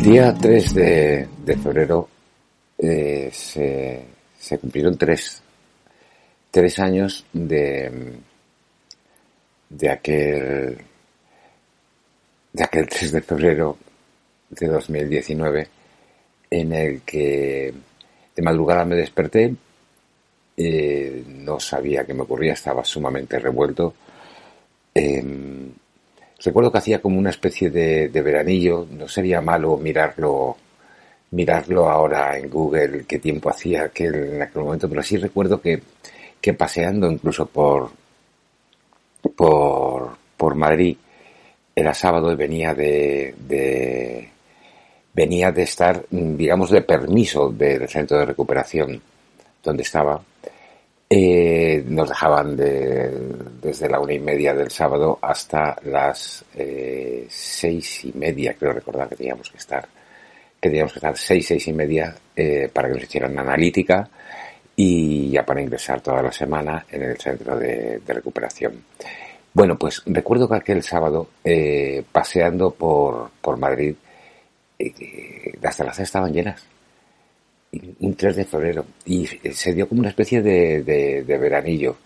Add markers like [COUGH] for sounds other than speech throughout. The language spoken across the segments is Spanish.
El día 3 de, febrero eh, se, se cumplieron tres, tres años de, de aquel de aquel [LAUGHS] 3 de febrero de 2019 en el que de madrugada me desperté, eh, no sabía qué me ocurría, estaba sumamente revuelto. Em, recuerdo que hacía como una especie de, veranillo, no sería malo mirarlo mirarlo ahora en Google qué tiempo hacía en aquel momento, pero sí recuerdo que, que paseando incluso por, por, por Madrid, era sábado y venía de, de, venía de estar, digamos, de permiso del centro de recuperación donde estaba. Eh, nos dejaban de, desde la una y media del sábado hasta las eh, seis y media, creo recordar que teníamos que estar que teníamos que estar seis, seis y media eh, para que nos hicieran analítica y ya para ingresar toda la semana en el centro de, recuperación. Bueno, pues recuerdo que aquel sábado, eh, paseando por, por Madrid, eh, las terrazas estaban llenas. Un 3 de febrero. Y se dio como una especie de, veranillo.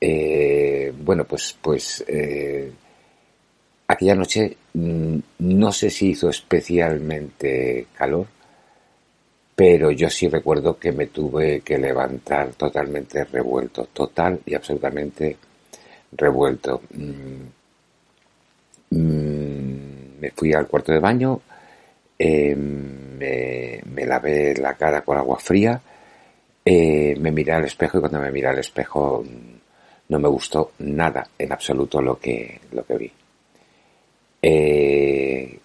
Eh, bueno, pues, pues eh, aquella noche mm, no sé si hizo especialmente calor, pero yo sí recuerdo que me tuve que levantar totalmente revuelto, total y absolutamente revuelto. Mm, mm, me fui al cuarto de baño, eh, me, lavé la cara con agua fría, eh, me miré al espejo y cuando me miré al espejo no me gustó nada en absoluto lo que, lo que vi. Eh,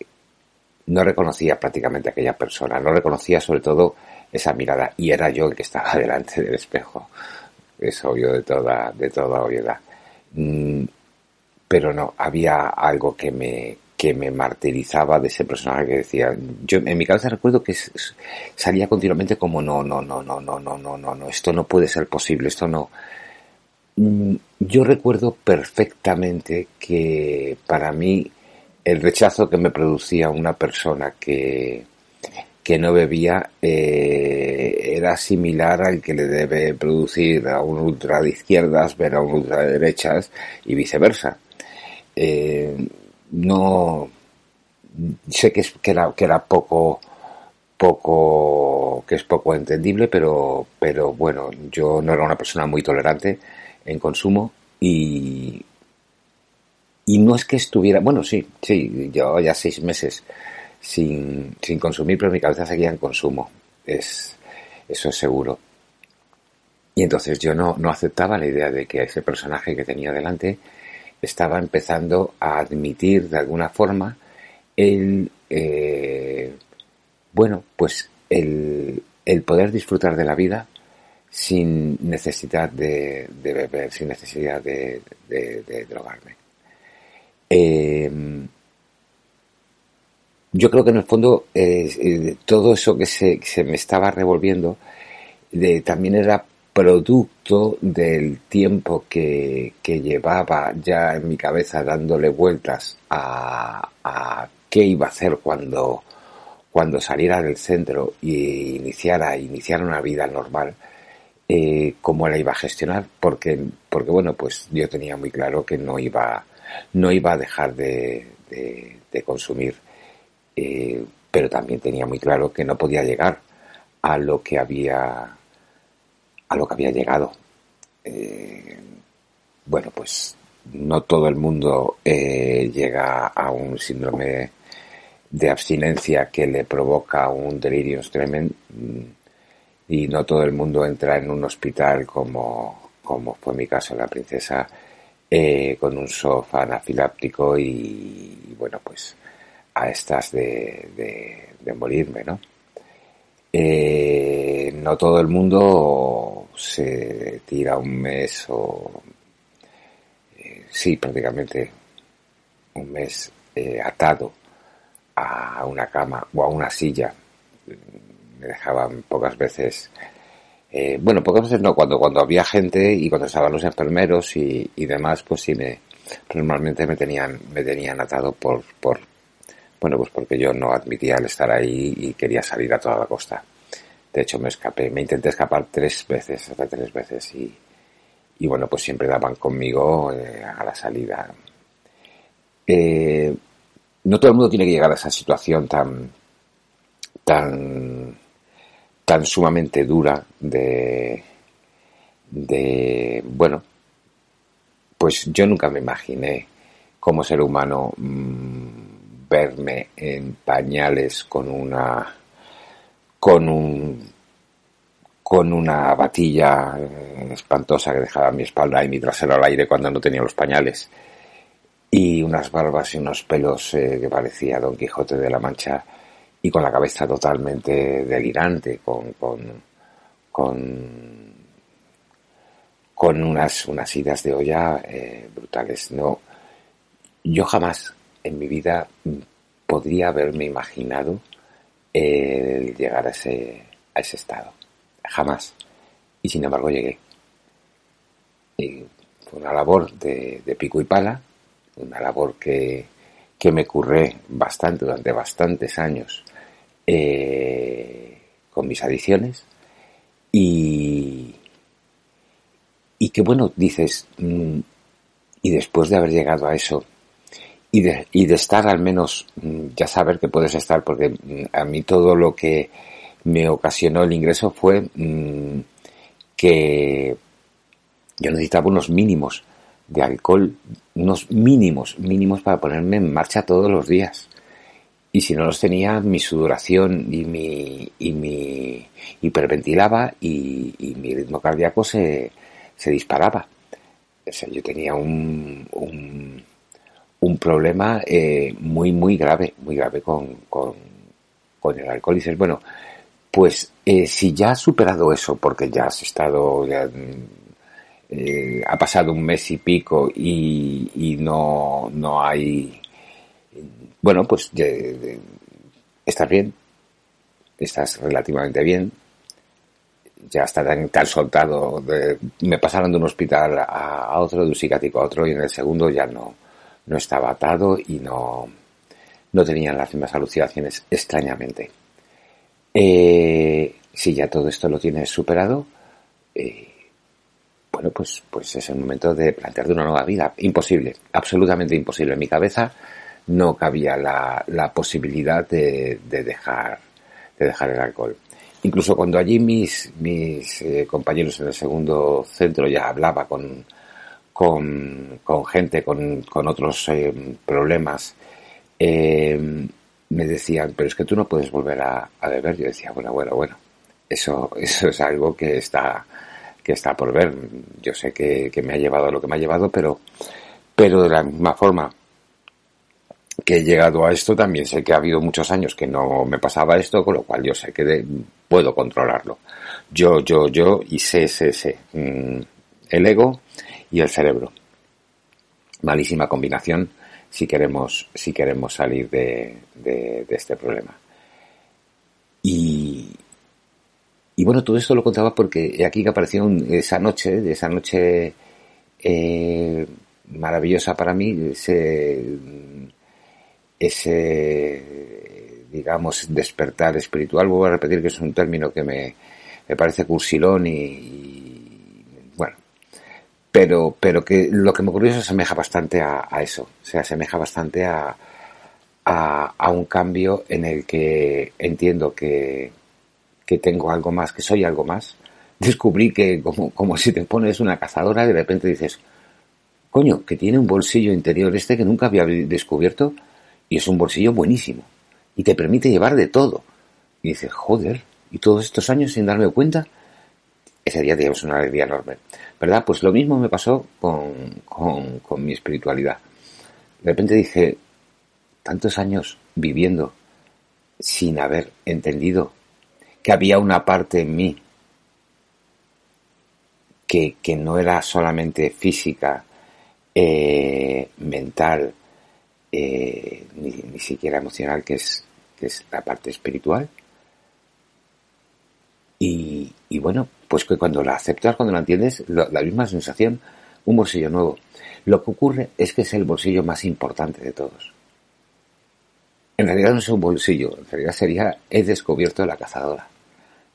no reconocía prácticamente aquella persona, no reconocía sobre todo esa mirada y era yo el que estaba [LAUGHS] delante del espejo. Es obvio de toda, de toda obviedad. Mm, pero no, había algo que me, que me martirizaba de ese personaje que decía, yo en mi cabeza recuerdo que salía continuamente como no, no, no, no, no, no, no, no, no, esto no puede ser posible, esto no. Mm, yo recuerdo perfectamente que para mí el rechazo que me producía una persona que, que no bebía eh, era similar al que le debe producir a un ultra de izquierdas ver a un ultra de derechas y viceversa. Eh, no sé que, es, que, era, que era poco poco que es poco entendible pero pero bueno yo no era una persona muy tolerante en consumo y y no es que estuviera, bueno, sí, sí, yo ya seis meses sin, sin consumir, pero mi cabeza seguía en consumo. Es, eso es seguro. Y entonces yo no, no aceptaba la idea de que ese personaje que tenía delante estaba empezando a admitir de alguna forma el, eh, bueno, pues el, el poder disfrutar de la vida sin necesidad de, beber, sin necesidad de, drogarme. Eh, yo creo que en el fondo eh, todo eso que se, se, me estaba revolviendo también era producto del tiempo que, llevaba ya en mi cabeza dándole vueltas a, qué iba a hacer cuando, cuando saliera del centro y iniciara, iniciara una vida normal, eh, cómo la iba a gestionar, porque, porque bueno, pues yo tenía muy claro que no iba no iba a dejar de, de, de consumir, eh, pero también tenía muy claro que no podía llegar a lo que había a lo que había llegado. Eh, bueno, pues no todo el mundo eh, llega a un síndrome de abstinencia que le provoca un delirium tremens y no todo el mundo entra en un hospital como como fue mi caso la princesa, eh, con un sofá anafiláptico y, bueno, pues a estas de, morirme, ¿no? No todo el mundo se tira un mes o eh, sí prácticamente un mes atado a una cama o a una silla me dejaban pocas veces eh, bueno, pocas veces no, cuando, cuando había gente y cuando estaban los enfermeros y, y demás, pues sí me, normalmente me tenían, me tenían atado por, por, bueno, pues porque yo no admitía el estar ahí y quería salir a toda la costa. De hecho, me escapé, me intenté escapar tres veces, hasta tres veces y, y bueno, pues siempre daban conmigo eh, a la salida. Eh, no todo el mundo tiene que llegar a esa situación tan, tan, tan sumamente dura de, de, bueno, pues yo nunca me imaginé como ser humano mm, verme en pañales con una, con un, con una batilla eh, espantosa que dejaba mi espalda y mi trasero al aire cuando no tenía los pañales y unas barbas y unos pelos eh, que parecía Don Quijote de la Mancha y con la cabeza totalmente delirante, con, con, con, con unas, unas idas de olla eh, brutales. No, yo jamás en mi vida podría haberme imaginado llegar a ese, a ese estado. Jamás. Y sin embargo llegué. Y fue una labor de, de pico y pala, una labor que, que me curré bastante durante bastantes años eh, con mis adicciones y, y que bueno, dices, mm, y después de haber llegado a eso y de, y de estar al menos, mm, ya saber que puedes estar, porque mm, a mí todo lo que me ocasionó el ingreso fue que yo necesitaba unos mínimos de alcohol, unos mínimos, mínimos para ponerme en marcha todos los días y si no los tenía, mi sudoración y mi, y mi hiperventilaba y, y mi ritmo cardíaco se, se disparaba. O sea, yo tenía un, un, un problema eh, muy, muy grave, muy grave con, con, con el alcohol. Bueno, pues eh, si ya has superado eso, porque ya has estado, ya, eh, ha pasado un mes y pico y, y no, no hay bueno, pues estás bien, estás relativamente bien, ya está tan, soltado. me pasaron de un hospital a, otro, de un psiquiátrico a otro, y en el segundo ya no, no estaba atado y no, no tenían las mismas alucinaciones, extrañamente. Eh, si ya todo esto lo tienes superado, eh, bueno, pues, pues es el momento de plantearte una nueva vida. Imposible, absolutamente imposible. En mi cabeza no cabía la, la posibilidad de, de, dejar, de dejar el alcohol. Incluso cuando allí mis, mis eh, compañeros en el segundo centro ya hablaba con, con, gente con, otros eh, problemas, eh, me decían, pero es que tú no puedes volver a, a, beber. Yo decía, bueno, bueno, bueno, eso, [LAUGHS] eso es algo que está, que está por ver. Yo sé que, que me ha llevado a lo que me ha llevado, pero, pero de la misma forma que he llegado a esto, también sé que ha habido muchos años que no me pasaba esto, con lo cual yo sé que puedo controlarlo. Yo, yo, yo y sé, sé, sé. Mm, el ego y el cerebro. Malísima combinación si queremos, si queremos salir de, de, este problema. Y, y bueno, todo esto lo contaba porque aquí que apareció esa noche, de esa noche eh, maravillosa para mí, se ese, digamos, despertar espiritual. Vuelvo a repetir que es un término que me, me parece cursilón y, pero, pero que lo que me ocurrió se asemeja bastante a, a eso, se asemeja bastante a, a, un cambio en el que entiendo que, que tengo algo más, que soy algo más. Descubrí que como, como si te pones una cazadora, de repente dices, coño, que tiene un bolsillo interior este que nunca había descubierto y es un bolsillo buenísimo. Y te permite llevar de todo. Y dices, joder, y todos estos años sin darme cuenta, ese día teníamos una alegría enorme. ¿Verdad? Pues lo mismo me pasó con, con, mi espiritualidad. De repente dije, tantos años viviendo sin haber entendido que había una parte en mí que, que no era solamente física, eh, mental, eh, ni, ni, siquiera emocional, que es, que es la parte espiritual. Y, y, bueno, pues que cuando la aceptas, cuando la entiendes, la misma sensación, un bolsillo nuevo. Lo que ocurre es que es el bolsillo más importante de todos. En realidad no es un bolsillo, en realidad sería he descubierto la cazadora,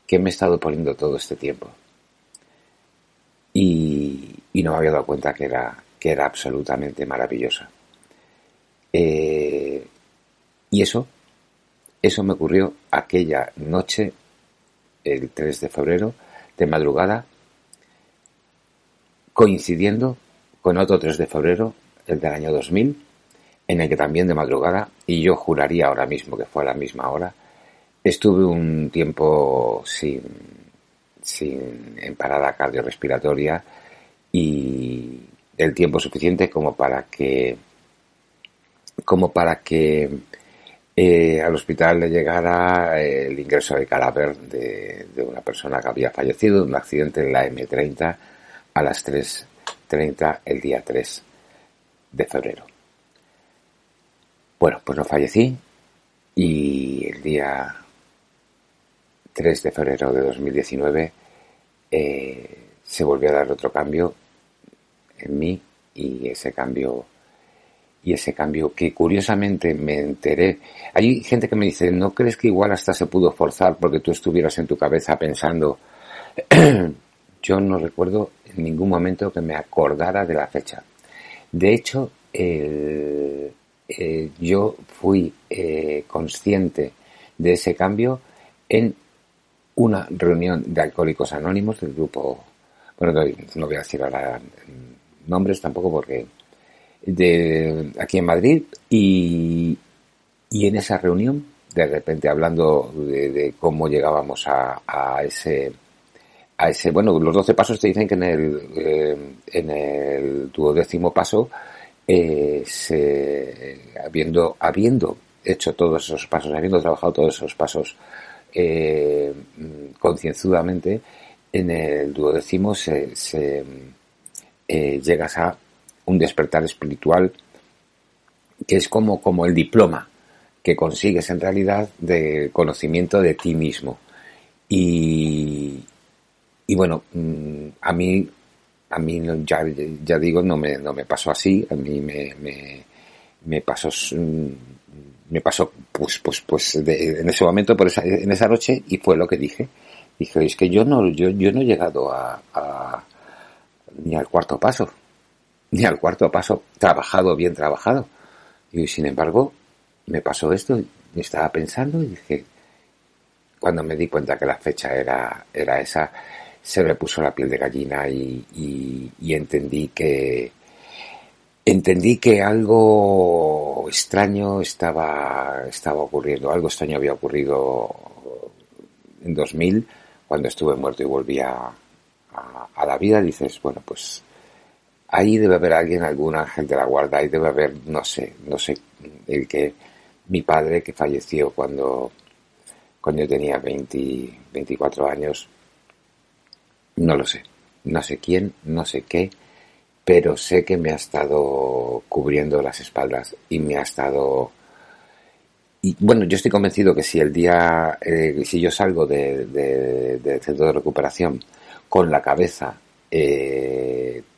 que me he estado poniendo todo este tiempo. Y, y no me había dado cuenta que era, que era absolutamente maravillosa. Eh, y eso, eso me ocurrió aquella noche, el 3 de febrero, de madrugada, coincidiendo con otro 3 de febrero, el del año 2000, en el que también de madrugada, y yo juraría ahora mismo que fue a la misma hora, estuve un tiempo sin, sin en parada cardiorrespiratoria y el tiempo suficiente como para que como para que eh, al hospital le llegara el ingreso de cadáver de, de, una persona que había fallecido en un accidente en la M30 a las 3.30 el día 3 de febrero. Bueno, pues no fallecí y el día 3 de febrero de 2019 eh, se volvió a dar otro cambio en mí y ese cambio y ese cambio que curiosamente me enteré. Hay gente que me dice, ¿no crees que igual hasta se pudo forzar porque tú estuvieras en tu cabeza pensando? [CLEARS THROAT] Yo no recuerdo en ningún momento que me acordara de la fecha. De hecho, eh, yo fui eh, consciente de ese cambio en una reunión de alcohólicos anónimos del grupo, bueno, no voy a decir ahora nombres tampoco porque de aquí en Madrid y, y en esa reunión de repente hablando de, de cómo llegábamos a, a, ese a ese bueno los doce pasos te dicen que en el eh, en el duodécimo paso eh, se, habiendo habiendo hecho todos esos pasos habiendo trabajado todos esos pasos eh, concienzudamente en el duodécimo se, se eh, llegas a un despertar espiritual que es como, como el diploma que consigues en realidad de conocimiento de ti mismo. Y, y bueno, mm, a mí, a mí ya, ya digo, no me, no me pasó así, a mí me, me, me pasó, mm, me pasó pues, pues, pues de, en ese momento, por esa, en esa noche, y fue lo que dije. Dije, es que yo no, yo, yo no he llegado a, a ni al cuarto paso, ni al cuarto paso trabajado, bien trabajado. Y sin embargo, me pasó esto, y estaba pensando y dije, cuando me di cuenta que la fecha era, era esa, se me puso la piel de gallina y, y, y entendí que, entendí que algo extraño estaba, estaba ocurriendo, algo extraño había ocurrido en 2000, cuando estuve muerto y volví a, a, a la vida, dices, bueno, pues ahí debe haber alguien, algún ángel de la guarda, ahí debe haber, no sé, no sé, el que mi padre que falleció cuando, cuando yo tenía 20, 24 años, no lo sé, no sé quién, no sé qué, pero sé que me ha estado cubriendo las espaldas y me ha estado y bueno, yo estoy convencido que si el día, eh, si yo salgo del de, centro de recuperación con la cabeza eh,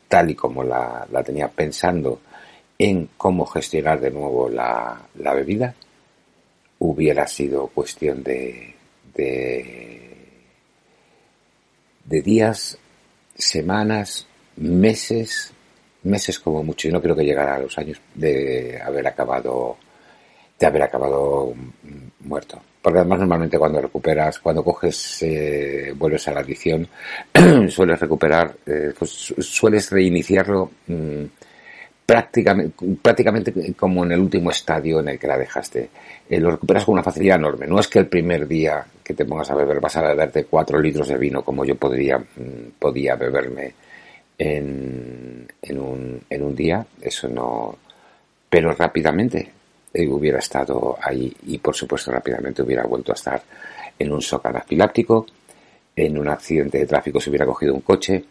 tal y como la, la, tenía pensando en cómo gestionar de nuevo la, la bebida, hubiera sido cuestión de, de, de días, semanas, meses, meses como mucho, y no creo que llegara a los años de haber acabado, de haber acabado muerto. Porque además normalmente cuando recuperas, cuando coges, eh, vuelves a la adicción, [CLEARS THROAT] sueles recuperar, eh, pues sueles reiniciarlo mmm, prácticamente, prácticamente como en el último estadio en el que la dejaste. Eh, lo recuperas con una facilidad enorme. No es que el primer día que te pongas a beber vas a beberte cuatro litros de vino como yo podría, mmm, podía beberme en, en, un, en un día, eso no, pero rápidamente hubiera estado ahí y por supuesto rápidamente hubiera vuelto a estar en un shock en un accidente de tráfico se hubiera cogido un coche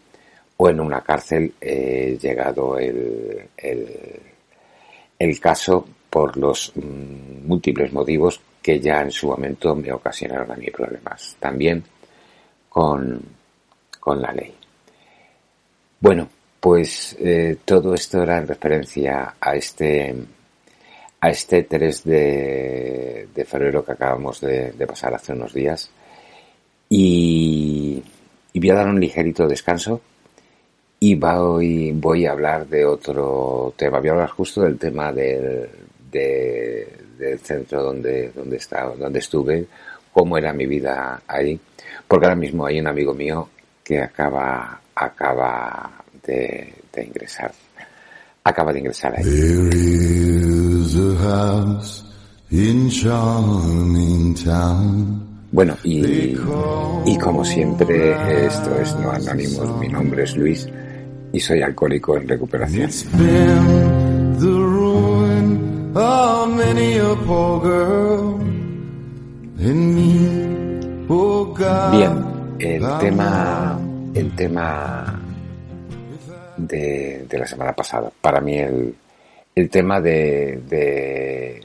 o en una cárcel eh, llegado el, el, caso por los mm, múltiples motivos que ya en su momento me ocasionaron a mí problemas. También con, con la ley. Bueno, pues eh, todo esto era en referencia a este a este 3 de, febrero que acabamos de, pasar hace unos días. Y, voy a dar un ligerito descanso y voy, voy a hablar de otro tema. Voy a hablar justo del tema del, del centro donde, donde, estaba, donde estuve, cómo era mi vida ahí, porque ahora mismo hay un amigo mío que acaba, acaba de, de ingresar, acaba de ingresar ahí. Bueno, y, y como siempre, esto es No Anónimos, mi nombre es Luis y soy alcohólico en recuperación. Bien, el tema, el tema de, la semana pasada, para mí el, el tema de,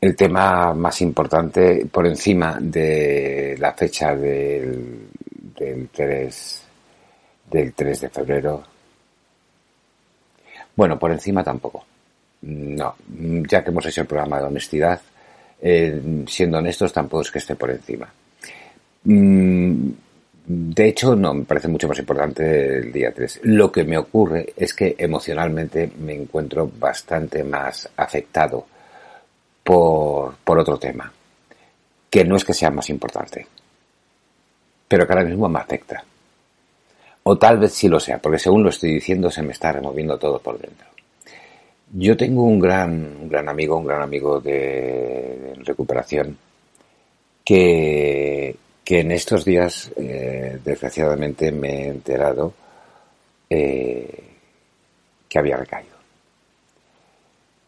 el tema más importante por encima de la fecha del, del 3 del 3 de febrero. Bueno, por encima tampoco. No, ya que hemos hecho el programa de honestidad, eh, siendo honestos tampoco es que esté por encima. Mm, de hecho, no, me parece mucho más importante el día 3. Lo que me ocurre es que emocionalmente me encuentro bastante más afectado por, por otro tema, que no es que sea más importante, pero que ahora mismo me afecta. O tal vez sí lo sea, porque según lo estoy diciendo se me está removiendo todo por dentro. Yo tengo un gran, un gran amigo, un gran amigo de recuperación, que, que en estos días, eh, desgraciadamente, me he enterado eh, que había recaído.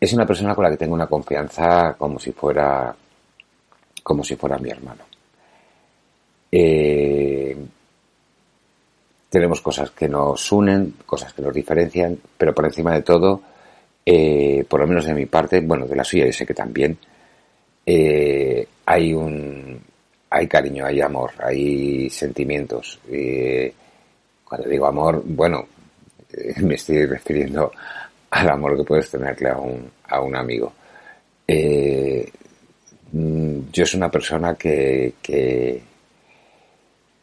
Es una persona con la que tengo una confianza como si fuera, como si fuera mi hermano. Eh, tenemos cosas que nos unen, cosas que nos diferencian, pero por encima de todo, por lo menos de mi parte, bueno, de la suya yo sé que también, hay un, hay cariño, hay amor, hay sentimientos. cuando digo amor, bueno, eh, [LAUGHS] me estoy refiriendo al amor que puedes tenerle a un, a un amigo. Eh, mm, yo soy una persona que, que,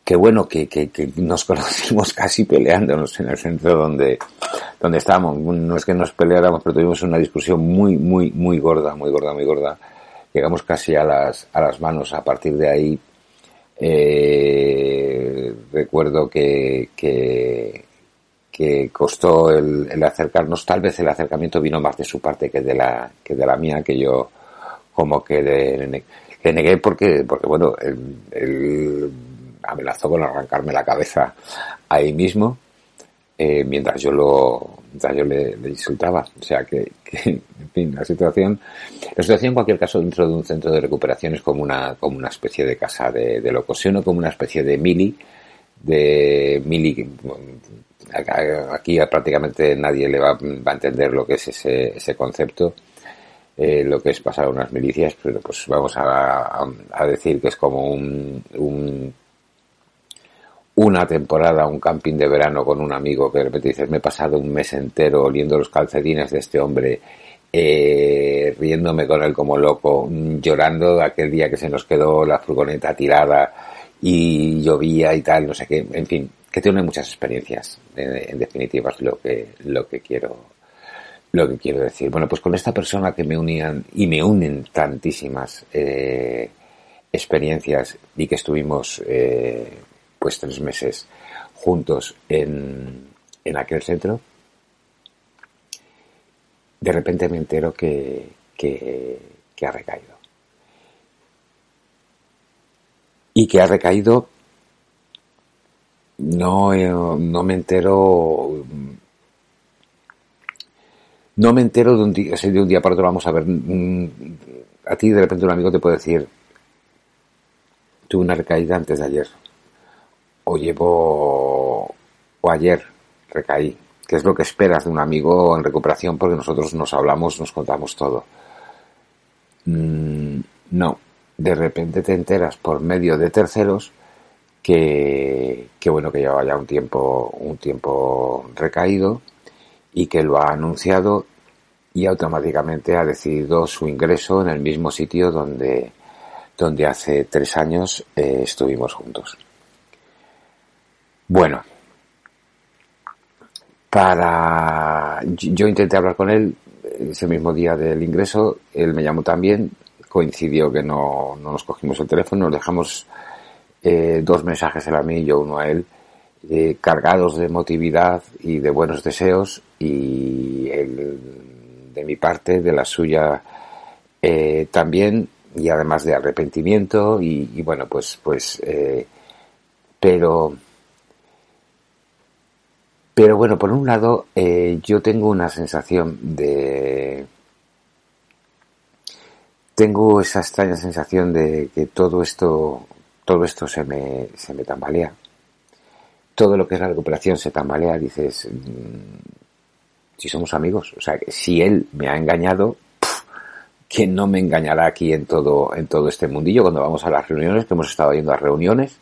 que bueno, que, que, nos [LAUGHS] conocimos casi peleándonos en el centro donde, donde estábamos. No es que nos peleáramos, pero tuvimos una discusión muy, muy, muy gorda, muy gorda, muy gorda llegamos casi a las, a las manos. A partir de ahí, eh, recuerdo que, que, que costó el, el, acercarnos. Tal vez el acercamiento vino más de su parte que de la, que de la mía, que yo como que de, que negué porque, porque bueno, él amenazó con arrancarme la cabeza ahí mismo eh, mientras yo lo yo le, insultaba. O sea que, [LAUGHS] en fin, la situación, la situación en cualquier caso dentro de un centro de recuperación es como una, como una especie de casa de, de locución o como una especie de mili, de mili, aquí prácticamente nadie le va, a entender lo que es ese, ese concepto. Eh, lo que es pasar unas milicias, pero pues vamos a, a, decir que es como un, un una temporada, un camping de verano con un amigo que de repente dices, me he pasado un mes entero oliendo los calcetines de este hombre, eh, riéndome con él como loco, llorando aquel día que se nos quedó la furgoneta tirada y llovía y tal, no sé qué, en fin, que tiene muchas experiencias, en, definitiva es lo que, lo que quiero, lo que quiero decir. Bueno, pues con esta persona que me unían y me unen tantísimas eh, experiencias y que estuvimos eh, pues tres meses juntos en, en aquel centro, de repente me entero que, que, ha recaído. Y que ha recaído no, eh, no me entero no me entero de un día, de un día para otro vamos a ver mm, a ti de repente un amigo te puede decir tuve una recaída antes de ayer o llevo o ayer recaí que es lo que esperas de un amigo en recuperación porque nosotros nos hablamos nos contamos todo mm, no de repente te enteras por medio de terceros que, bueno que lleva ya un tiempo un tiempo recaído y que lo ha anunciado y automáticamente ha decidido su ingreso en el mismo sitio donde, donde hace tres años eh, estuvimos juntos. Bueno, para yo intenté hablar con él ese mismo día del ingreso, él me llamó también, coincidió que no, no nos cogimos el teléfono, nos dejamos eh, dos mensajes él a mí y yo uno a él, eh, cargados de emotividad y de buenos deseos y él de mi parte, de la suya eh, también, y además de arrepentimiento, y, bueno, pues, pues, eh, pero, pero bueno, por un lado, eh, yo tengo una sensación de, tengo esa extraña sensación de que todo esto, todo esto se me, se me tambalea. Todo lo que es la recuperación se tambalea, dices, si somos amigos. O sea, si él me ha engañado, ¿quién no me engañará aquí en todo, en todo este mundillo cuando vamos a las reuniones, que hemos estado yendo a reuniones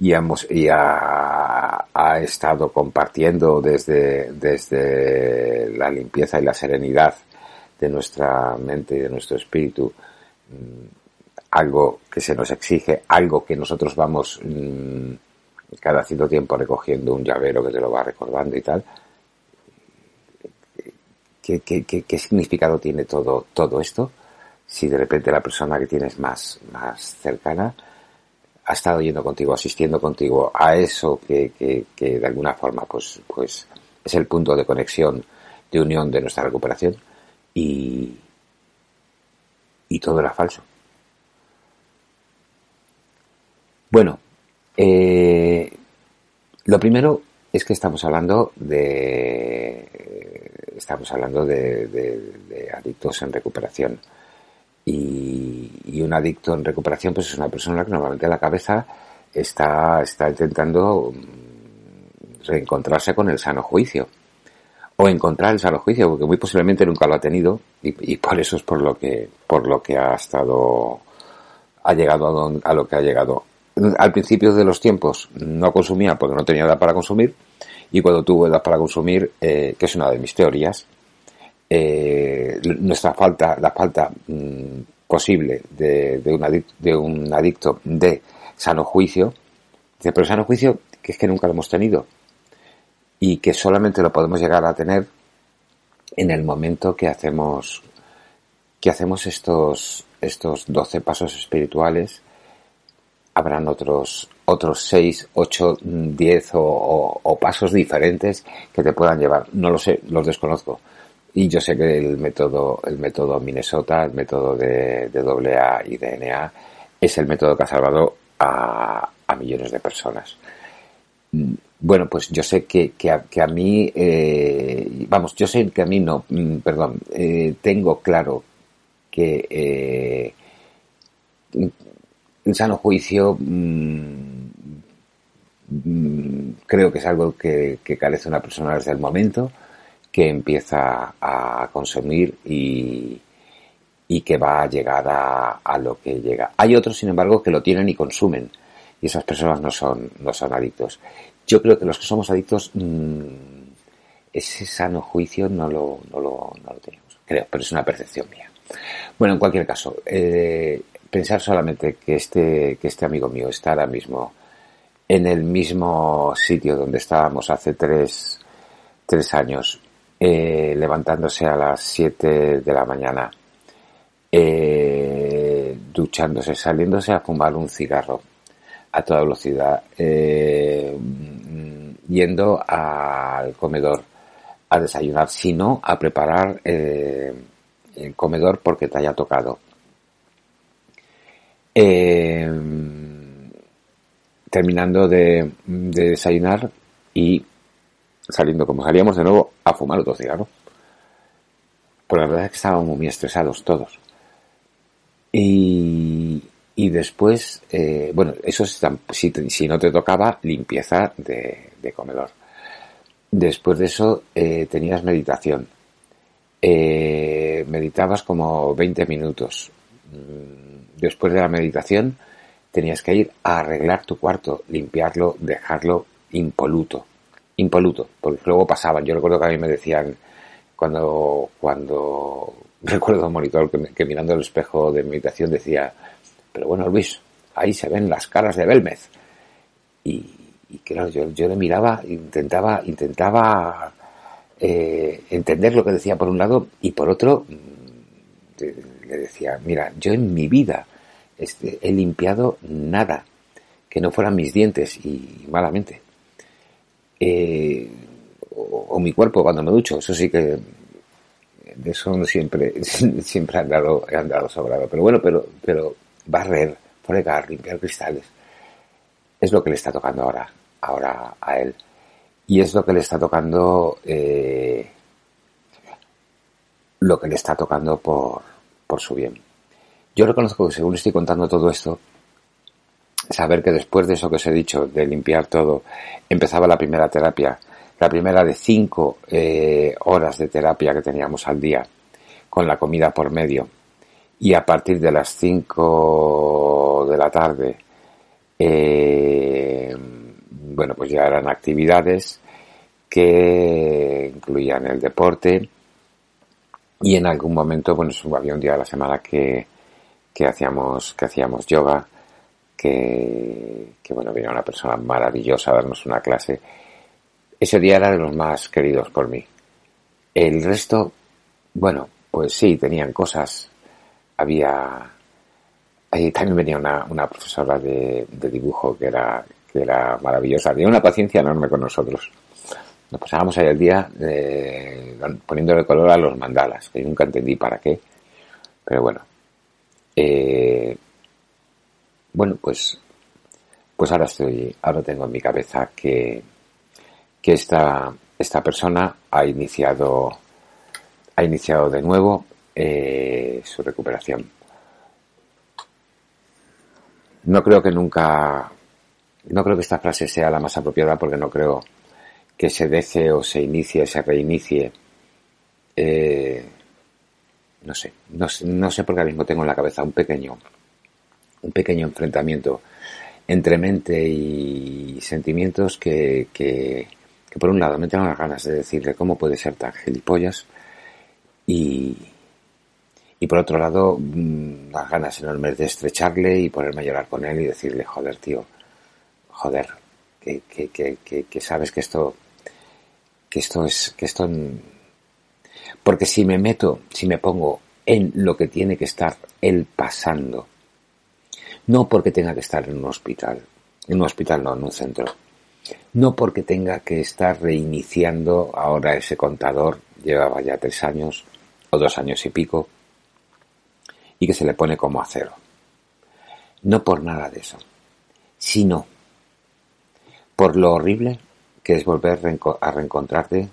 y, hemos, y ha, ha estado compartiendo desde, desde la limpieza y la serenidad de nuestra mente y de nuestro espíritu mm, algo que se nos exige, algo que nosotros vamos mm, cada cierto tiempo recogiendo un llavero que te lo va recordando y tal, ¿Qué, qué, qué, significado tiene todo, todo esto? Si de repente la persona que tienes más, más cercana ha estado yendo contigo, asistiendo contigo a eso que, que, que de alguna forma pues, pues es el punto de conexión, de unión de nuestra recuperación y, y todo era falso. Bueno, eh, lo primero es que estamos hablando de estamos hablando de, adictos en recuperación. Y, un adicto en recuperación pues es una persona que normalmente la cabeza está, está intentando mm, reencontrarse con el sano juicio. O encontrar el sano juicio, porque muy posiblemente nunca lo ha tenido, y, por eso es por lo que, por lo que ha estado, ha llegado a, a lo que ha llegado. Al principio de los tiempos no consumía porque no tenía edad para consumir, y cuando tuvo edad para consumir, eh, que es una de mis teorías, eh, nuestra falta, la falta mm, posible de, un adicto, de un adicto de sano juicio, pero sano juicio que es que nunca lo hemos tenido y que solamente lo podemos llegar a tener en el momento que hacemos que hacemos estos estos 12 pasos espirituales habrán otros otros 6, 8, 10 o, pasos diferentes que te puedan llevar. No lo sé, los desconozco. Y yo sé que el método, el método Minnesota, el método de, de AA y DNA, es el método que ha salvado a, a millones de personas. Mm, bueno, pues yo sé que, que, a, que a mí, eh, vamos, yo sé que a mí no, mm, perdón, eh, tengo claro que eh, sano juicio mmm, creo que es algo que, carece una persona desde el momento que empieza a consumir y, y que va a llegar a, a, lo que llega. Hay otros, sin embargo, que lo tienen y consumen y esas personas no son, no son adictos. Yo creo que los que somos adictos, mmm, ese sano juicio no lo, no, lo, no lo tenemos, creo, pero es una percepción mía. Bueno, en cualquier caso, eh, pensar solamente que este, que este amigo mío está ahora mismo en el mismo sitio donde estábamos hace tres, tres años, eh, levantándose a las siete de la mañana, eh, duchándose, saliéndose a fumar un cigarro a toda velocidad, eh, yendo al comedor a desayunar, sino a preparar el comedor porque te haya tocado. Terminando de, desayunar y saliendo como salíamos de nuevo a fumar otro cigarro. Pero la verdad es que estábamos muy estresados todos. Y, y después, eh, bueno, eso si, si, no te tocaba, limpieza de, comedor. Después de eso eh, tenías meditación. Eh, meditabas como 20 minutos. Mm, después de la meditación tenías que ir a arreglar tu cuarto, limpiarlo, dejarlo impoluto. Impoluto, porque luego pasaban. Yo recuerdo que a mí me decían cuando, cuando [LAUGHS] recuerdo un monitor que, mirando el espejo de meditación decía, pero bueno, Luis, ahí se ven las caras de Belmez. Y, claro, yo, yo, le miraba, intentaba, intentaba eh, entender lo que decía por un lado y por otro mm, le decía, mira, yo en mi vida este, he limpiado nada que no fueran mis dientes y malamente. Eh, o, mi cuerpo cuando me ducho, eso sí que de eso siempre, [LAUGHS] siempre han dado, han dado sobrado. Pero bueno, pero, pero barrer, fregar, limpiar cristales. Es lo que le está tocando ahora, ahora a él. Y es lo que le está tocando, eh, lo que le está tocando por, por su bien. Yo reconozco que según estoy contando todo esto, saber que después de eso que os he dicho, de limpiar todo, empezaba la primera terapia, la primera de cinco eh, horas de terapia que teníamos al día, con la comida por medio, y a partir de las 5 de la tarde, eh, bueno, pues ya eran actividades que incluían el deporte. Y en algún momento, bueno, había un día de la semana que, que hacíamos, que hacíamos yoga, que, bueno, venía una persona maravillosa a darnos una clase. Ese día era de los más queridos por mí. El resto, bueno, pues sí, tenían cosas había ahí también venía una, una profesora de, dibujo que era que era maravillosa tenía una paciencia enorme con nosotros nos pasábamos ahí el día eh, poniéndole color a los mandalas que nunca entendí para qué pero bueno eh, bueno pues pues ahora estoy ahora tengo en mi cabeza que que esta esta persona ha iniciado ha iniciado de nuevo eh, su recuperación. No creo que nunca, no creo que esta frase sea la más apropiada porque no creo que se deje o se inicie, se reinicie. Eh, no sé, no, no sé porque ahora mismo tengo en la cabeza un pequeño, un pequeño enfrentamiento entre mente y sentimientos que, que, por un lado me tengo las ganas de decirle cómo puede ser tan gilipollas y, y por otro lado, mm, las ganas enormes de estrecharle y ponerme a llorar con él y decirle, joder, tío, joder, que, que, que, que, sabes que esto, que esto es, que esto, porque si me meto, si me pongo en lo que tiene que estar él pasando, no porque tenga que estar en un hospital, en un hospital no, en un centro, no porque tenga que estar reiniciando ahora ese contador, llevaba ya tres años o dos años y pico, y que se le pone como acero. No por nada de eso, sino por lo horrible que es volver a reencontrarte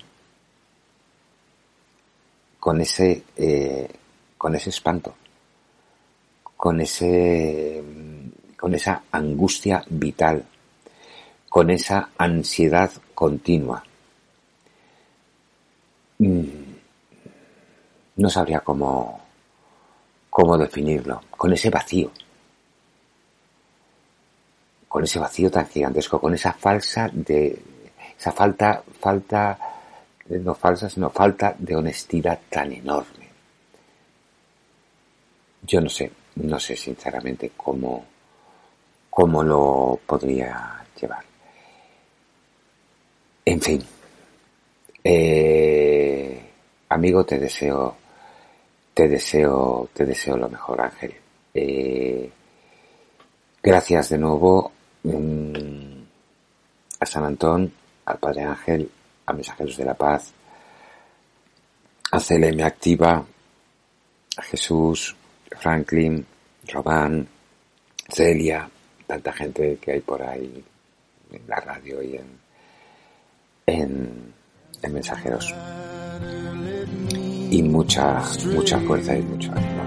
con ese, eh, con ese espanto, con ese, con esa angustia vital, con esa ansiedad continua. Mm, no sabría cómo, cómo definirlo, con ese vacío, con ese vacío tan gigantesco, con esa falsa de, esa falta, falta, no falsa, sino falta de honestidad tan enorme. Yo no sé, no sé sinceramente cómo, cómo lo podría llevar. En fin, eh, amigo, te deseo te deseo, te deseo lo mejor, Ángel. Eh, gracias de nuevo mm, a San Antón, al Padre Ángel, a Mensajeros de la Paz, a CLM Activa, a Jesús, Franklin, Robán, Celia, tanta gente que hay por ahí en la radio y en, en, en mensajeros. Y mucha, mucha fuerza y mucho ánimo.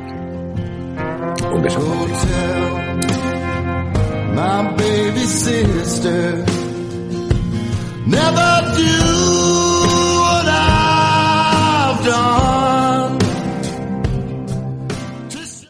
Un beso